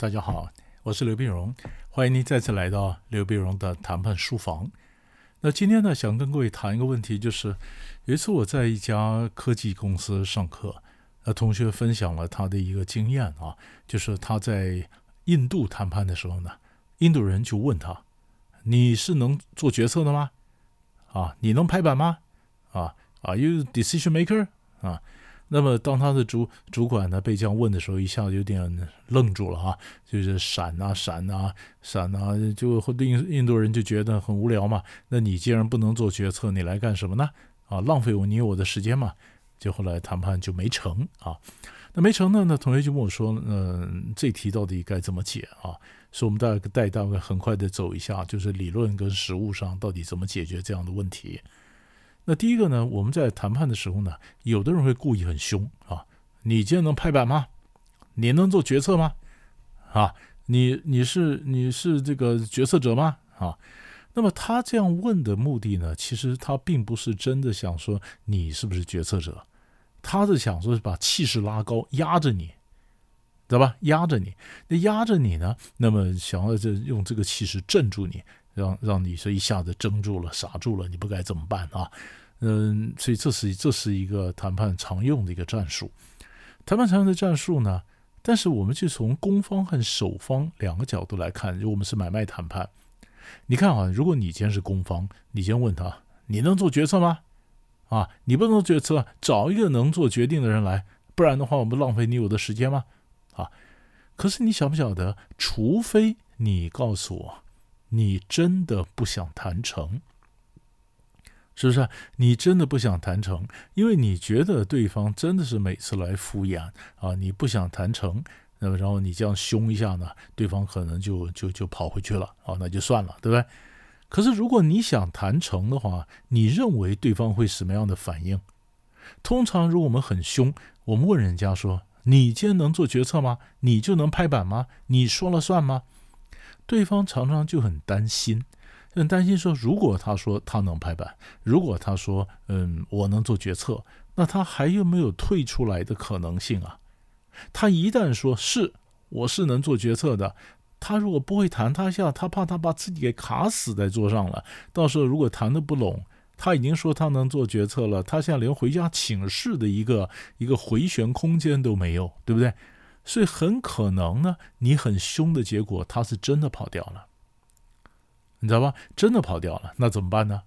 大家好，我是刘碧荣，欢迎您再次来到刘碧荣的谈判书房。那今天呢，想跟各位谈一个问题，就是有一次我在一家科技公司上课，那同学分享了他的一个经验啊，就是他在印度谈判的时候呢，印度人就问他：“你是能做决策的吗？啊，你能拍板吗？啊，Are you decision maker？啊？”那么，当他的主主管呢被这样问的时候，一下子有点愣住了哈，就是闪啊闪啊闪啊，就印印度人就觉得很无聊嘛。那你既然不能做决策，你来干什么呢？啊，浪费我你我的时间嘛。就后来谈判就没成啊。那没成呢，那同学就问我说：“嗯，这题到底该怎么解啊？”所以我们大概带大概很快的走一下，就是理论跟实务上到底怎么解决这样的问题。那第一个呢，我们在谈判的时候呢，有的人会故意很凶啊，你今天能拍板吗？你能做决策吗？啊，你你是你是这个决策者吗？啊，那么他这样问的目的呢，其实他并不是真的想说你是不是决策者，他是想说是把气势拉高，压着你，知道吧？压着你，那压着你呢，那么想要这用这个气势镇住你。让让你说一下子怔住了、傻住了，你不该怎么办啊？嗯，所以这是这是一个谈判常用的一个战术。谈判常用的战术呢，但是我们就从攻方和守方两个角度来看，如果我们是买卖谈判，你看啊，如果你今天是攻方，你先问他，你能做决策吗？啊，你不能做决策，找一个能做决定的人来，不然的话，我们浪费你我的时间吗？啊，可是你晓不晓得，除非你告诉我。你真的不想谈成，是不是？你真的不想谈成，因为你觉得对方真的是每次来敷衍啊，你不想谈成，那么然后你这样凶一下呢，对方可能就就就跑回去了啊，那就算了，对不对？可是如果你想谈成的话，你认为对方会什么样的反应？通常如果我们很凶，我们问人家说：“你今天能做决策吗？你就能拍板吗？你说了算吗？”对方常常就很担心，很担心说，如果他说他能拍板，如果他说嗯我能做决策，那他还有没有退出来的可能性啊？他一旦说是我是能做决策的，他如果不会谈，他下他怕他把自己给卡死在桌上了。到时候如果谈的不拢，他已经说他能做决策了，他现在连回家请示的一个一个回旋空间都没有，对不对？所以很可能呢，你很凶的结果，他是真的跑掉了，你知道吧？真的跑掉了，那怎么办呢？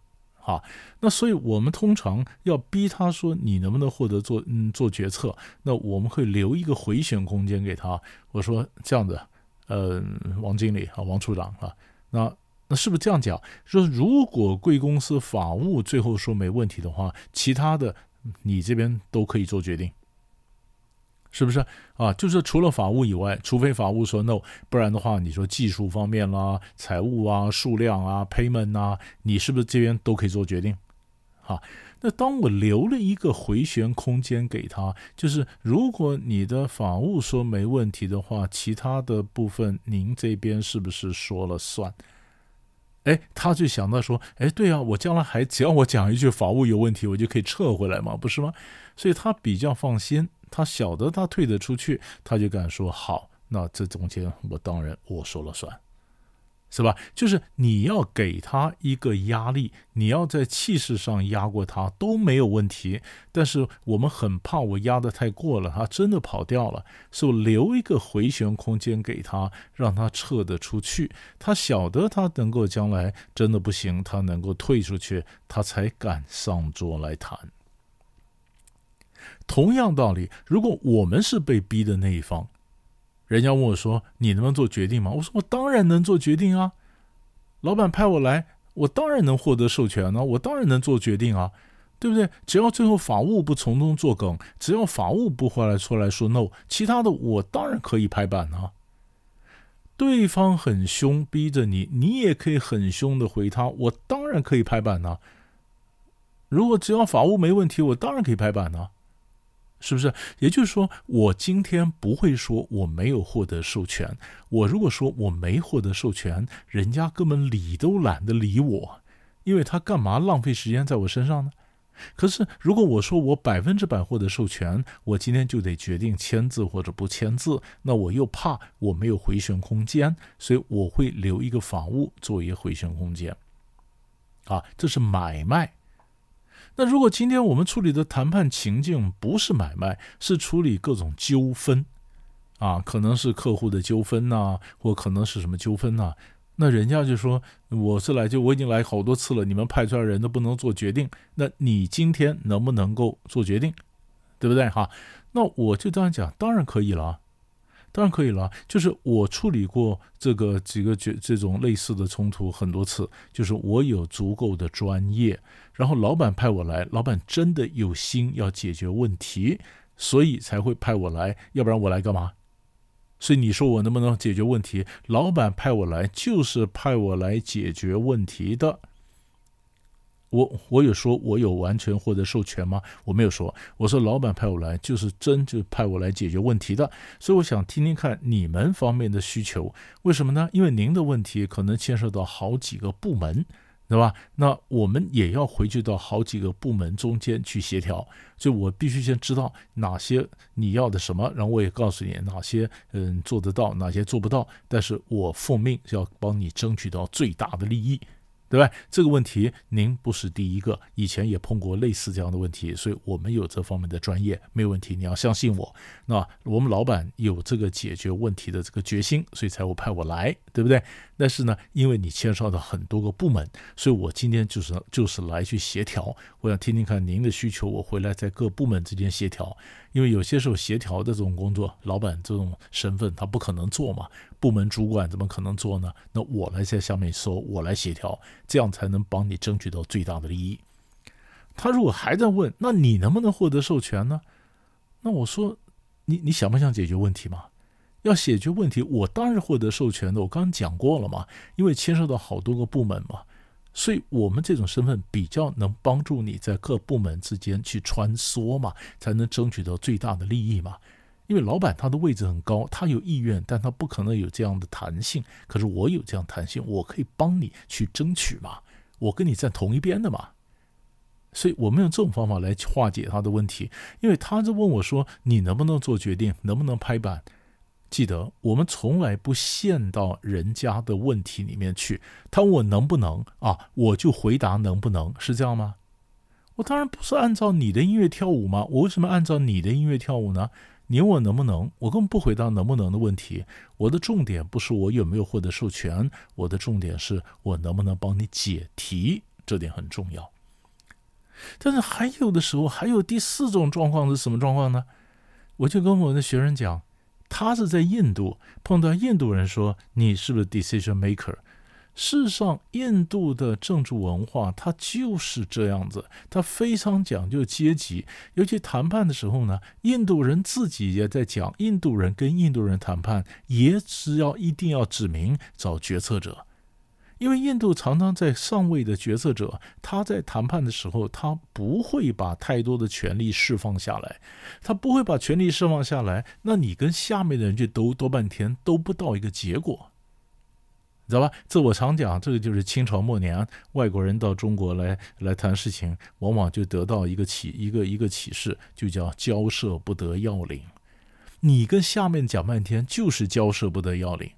好，那所以我们通常要逼他说，你能不能获得做嗯做决策？那我们会留一个回旋空间给他。我说这样子，呃，王经理啊，王处长啊，那那是不是这样讲？说如果贵公司法务最后说没问题的话，其他的你这边都可以做决定。是不是啊？就是除了法务以外，除非法务说 no，不然的话，你说技术方面啦、财务啊、数量啊、payment 啊，你是不是这边都可以做决定？好，那当我留了一个回旋空间给他，就是如果你的法务说没问题的话，其他的部分您这边是不是说了算？哎，他就想到说，哎，对啊，我将来还只要我讲一句法务有问题，我就可以撤回来嘛，不是吗？所以他比较放心。他晓得他退得出去，他就敢说好。那这中间我当然我说了算，是吧？就是你要给他一个压力，你要在气势上压过他都没有问题。但是我们很怕我压得太过了，他真的跑掉了，所以留一个回旋空间给他，让他撤得出去。他晓得他能够将来真的不行，他能够退出去，他才敢上桌来谈。同样道理，如果我们是被逼的那一方，人家问我说：“你能不能做决定吗？”我说：“我当然能做决定啊！老板派我来，我当然能获得授权呢，我当然能做决定啊，对不对？只要最后法务不从中作梗，只要法务不回来出来说 no，其他的我当然可以拍板啊。对方很凶，逼着你，你也可以很凶的回他，我当然可以拍板呢。如果只要法务没问题，我当然可以拍板呢。”是不是？也就是说，我今天不会说我没有获得授权。我如果说我没获得授权，人家根本理都懒得理我，因为他干嘛浪费时间在我身上呢？可是如果我说我百分之百获得授权，我今天就得决定签字或者不签字，那我又怕我没有回旋空间，所以我会留一个法务作为回旋空间。啊，这是买卖。那如果今天我们处理的谈判情境不是买卖，是处理各种纠纷，啊，可能是客户的纠纷呐，或可能是什么纠纷呐？那人家就说我是来就我已经来好多次了，你们派出来人都不能做决定，那你今天能不能够做决定，对不对哈？那我就这样讲，当然可以了啊。当然可以了，就是我处理过这个几个这这种类似的冲突很多次，就是我有足够的专业，然后老板派我来，老板真的有心要解决问题，所以才会派我来，要不然我来干嘛？所以你说我能不能解决问题？老板派我来就是派我来解决问题的。我我有说，我有完全获得授权吗？我没有说。我说老板派我来，就是真就派我来解决问题的。所以我想听听看你们方面的需求，为什么呢？因为您的问题可能牵涉到好几个部门，对吧？那我们也要回去到好几个部门中间去协调，所以我必须先知道哪些你要的什么，然后我也告诉你哪些嗯做得到，哪些做不到。但是我奉命要帮你争取到最大的利益。对吧？这个问题您不是第一个，以前也碰过类似这样的问题，所以我们有这方面的专业，没有问题。你要相信我，那我们老板有这个解决问题的这个决心，所以才会派我来，对不对？但是呢，因为你牵涉到很多个部门，所以我今天就是就是来去协调。我想听听看您的需求，我回来在各部门之间协调。因为有些时候协调的这种工作，老板这种身份他不可能做嘛，部门主管怎么可能做呢？那我来在下面说，我来协调，这样才能帮你争取到最大的利益。他如果还在问，那你能不能获得授权呢？那我说，你你想不想解决问题嘛？要解决问题，我当然获得授权的。我刚刚讲过了嘛，因为牵涉到好多个部门嘛。所以，我们这种身份比较能帮助你在各部门之间去穿梭嘛，才能争取到最大的利益嘛。因为老板他的位置很高，他有意愿，但他不可能有这样的弹性。可是我有这样弹性，我可以帮你去争取嘛。我跟你站同一边的嘛。所以我们用这种方法来化解他的问题。因为他在问我说：“你能不能做决定？能不能拍板？”记得，我们从来不陷到人家的问题里面去。他问我能不能啊，我就回答能不能，是这样吗？我当然不是按照你的音乐跳舞吗？我为什么按照你的音乐跳舞呢？你问我能不能，我根本不回答能不能的问题。我的重点不是我有没有获得授权，我的重点是我能不能帮你解题，这点很重要。但是还有的时候，还有第四种状况是什么状况呢？我就跟我的学生讲。他是在印度碰到印度人说：“你是不是 decision maker？” 事实上，印度的政治文化它就是这样子，它非常讲究阶级。尤其谈判的时候呢，印度人自己也在讲，印度人跟印度人谈判也只要一定要指明找决策者。因为印度常常在上位的决策者，他在谈判的时候，他不会把太多的权力释放下来，他不会把权力释放下来，那你跟下面的人去斗斗半天，斗不到一个结果，你知道吧？这我常讲，这个就是清朝末年外国人到中国来来谈事情，往往就得到一个启一个一个启示，就叫交涉不得要领。你跟下面讲半天，就是交涉不得要领。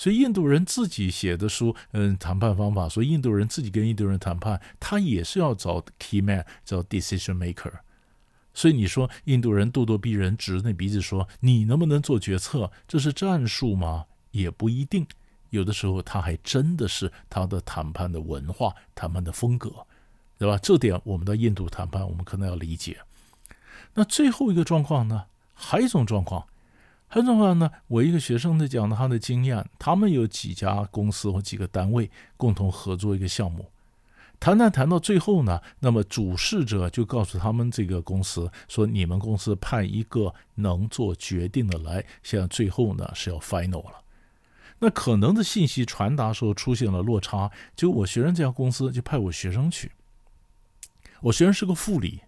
所以印度人自己写的书，嗯，谈判方法。所以印度人自己跟印度人谈判，他也是要找 key man，找 decision maker。所以你说印度人咄咄逼人，指着那鼻子说你能不能做决策？这是战术吗？也不一定。有的时候他还真的是他的谈判的文化、谈判的风格，对吧？这点我们到印度谈判，我们可能要理解。那最后一个状况呢？还有一种状况。很重要呢。我一个学生在讲他的经验，他们有几家公司或几个单位共同合作一个项目，谈谈谈到最后呢，那么主事者就告诉他们这个公司说：“你们公司派一个能做决定的来。”现在最后呢是要 final 了。那可能的信息传达时候出现了落差，就我学生这家公司就派我学生去，我学生是个副理。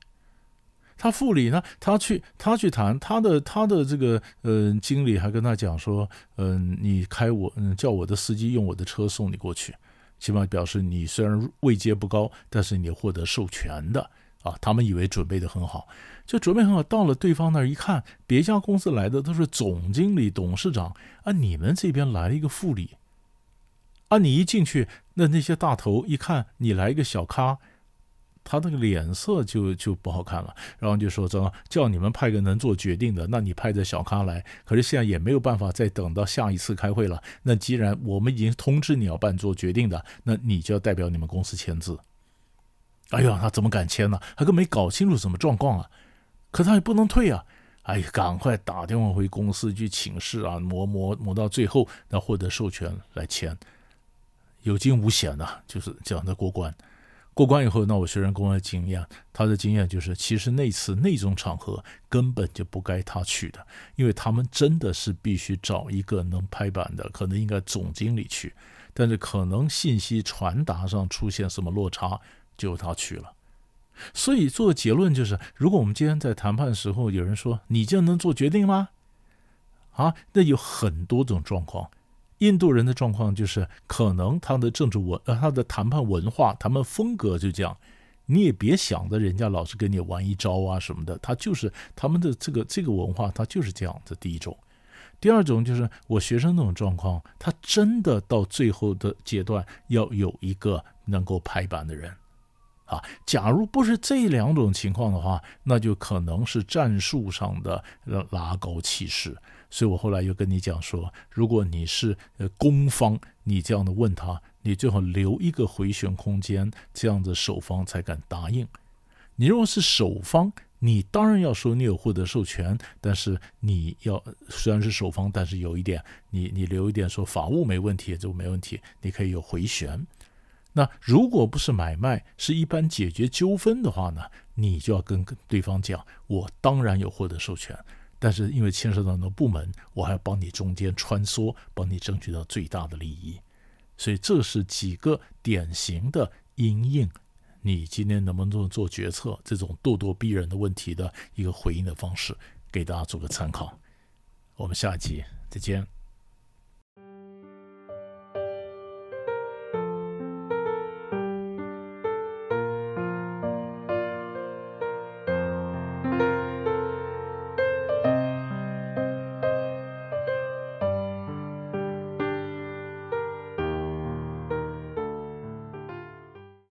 他副理呢？他去，他去谈他的他的这个呃经理还跟他讲说，嗯，你开我，嗯，叫我的司机用我的车送你过去，起码表示你虽然位阶不高，但是你获得授权的。啊，他们以为准备的很好，就准备很好，到了对方那儿一看，别家公司来的都是总经理、董事长，啊，你们这边来了一个副理，啊，你一进去，那那些大头一看你来一个小咖，他那个脸色就就不好看了，然后就说：“这叫你们派个能做决定的，那你派这小咖来，可是现在也没有办法再等到下一次开会了。那既然我们已经通知你要办做决定的，那你就要代表你们公司签字。”哎呀，他怎么敢签呢？他根本没搞清楚什么状况啊！可他也不能退啊！哎呀，赶快打电话回公司去请示啊，磨磨磨到最后，那获得授权来签，有惊无险呐，就是这样的过关。过关以后，那我学生跟我的经验，他的经验就是，其实那次那种场合根本就不该他去的，因为他们真的是必须找一个能拍板的，可能应该总经理去，但是可能信息传达上出现什么落差。就他去了，所以做结论就是：如果我们今天在谈判时候有人说你这样能做决定吗？啊，那有很多种状况。印度人的状况就是，可能他的政治文呃他的谈判文化、他们风格就这样。你也别想着人家老是跟你玩一招啊什么的，他就是他们的这个这个文化，他就是这样。子第一种，第二种就是我学生那种状况，他真的到最后的阶段要有一个能够拍板的人。啊，假如不是这两种情况的话，那就可能是战术上的拉高气势。所以我后来又跟你讲说，如果你是呃攻方，你这样的问他，你最好留一个回旋空间，这样子守方才敢答应。你如果是守方，你当然要说你有获得授权，但是你要虽然是守方，但是有一点，你你留一点说法务没问题就没问题，你可以有回旋。那如果不是买卖，是一般解决纠纷的话呢？你就要跟对方讲，我当然有获得授权，但是因为牵涉到很多部门，我还要帮你中间穿梭，帮你争取到最大的利益。所以这是几个典型的因应你今天能不能做决策这种咄咄逼人的问题的一个回应的方式，给大家做个参考。我们下一集再见。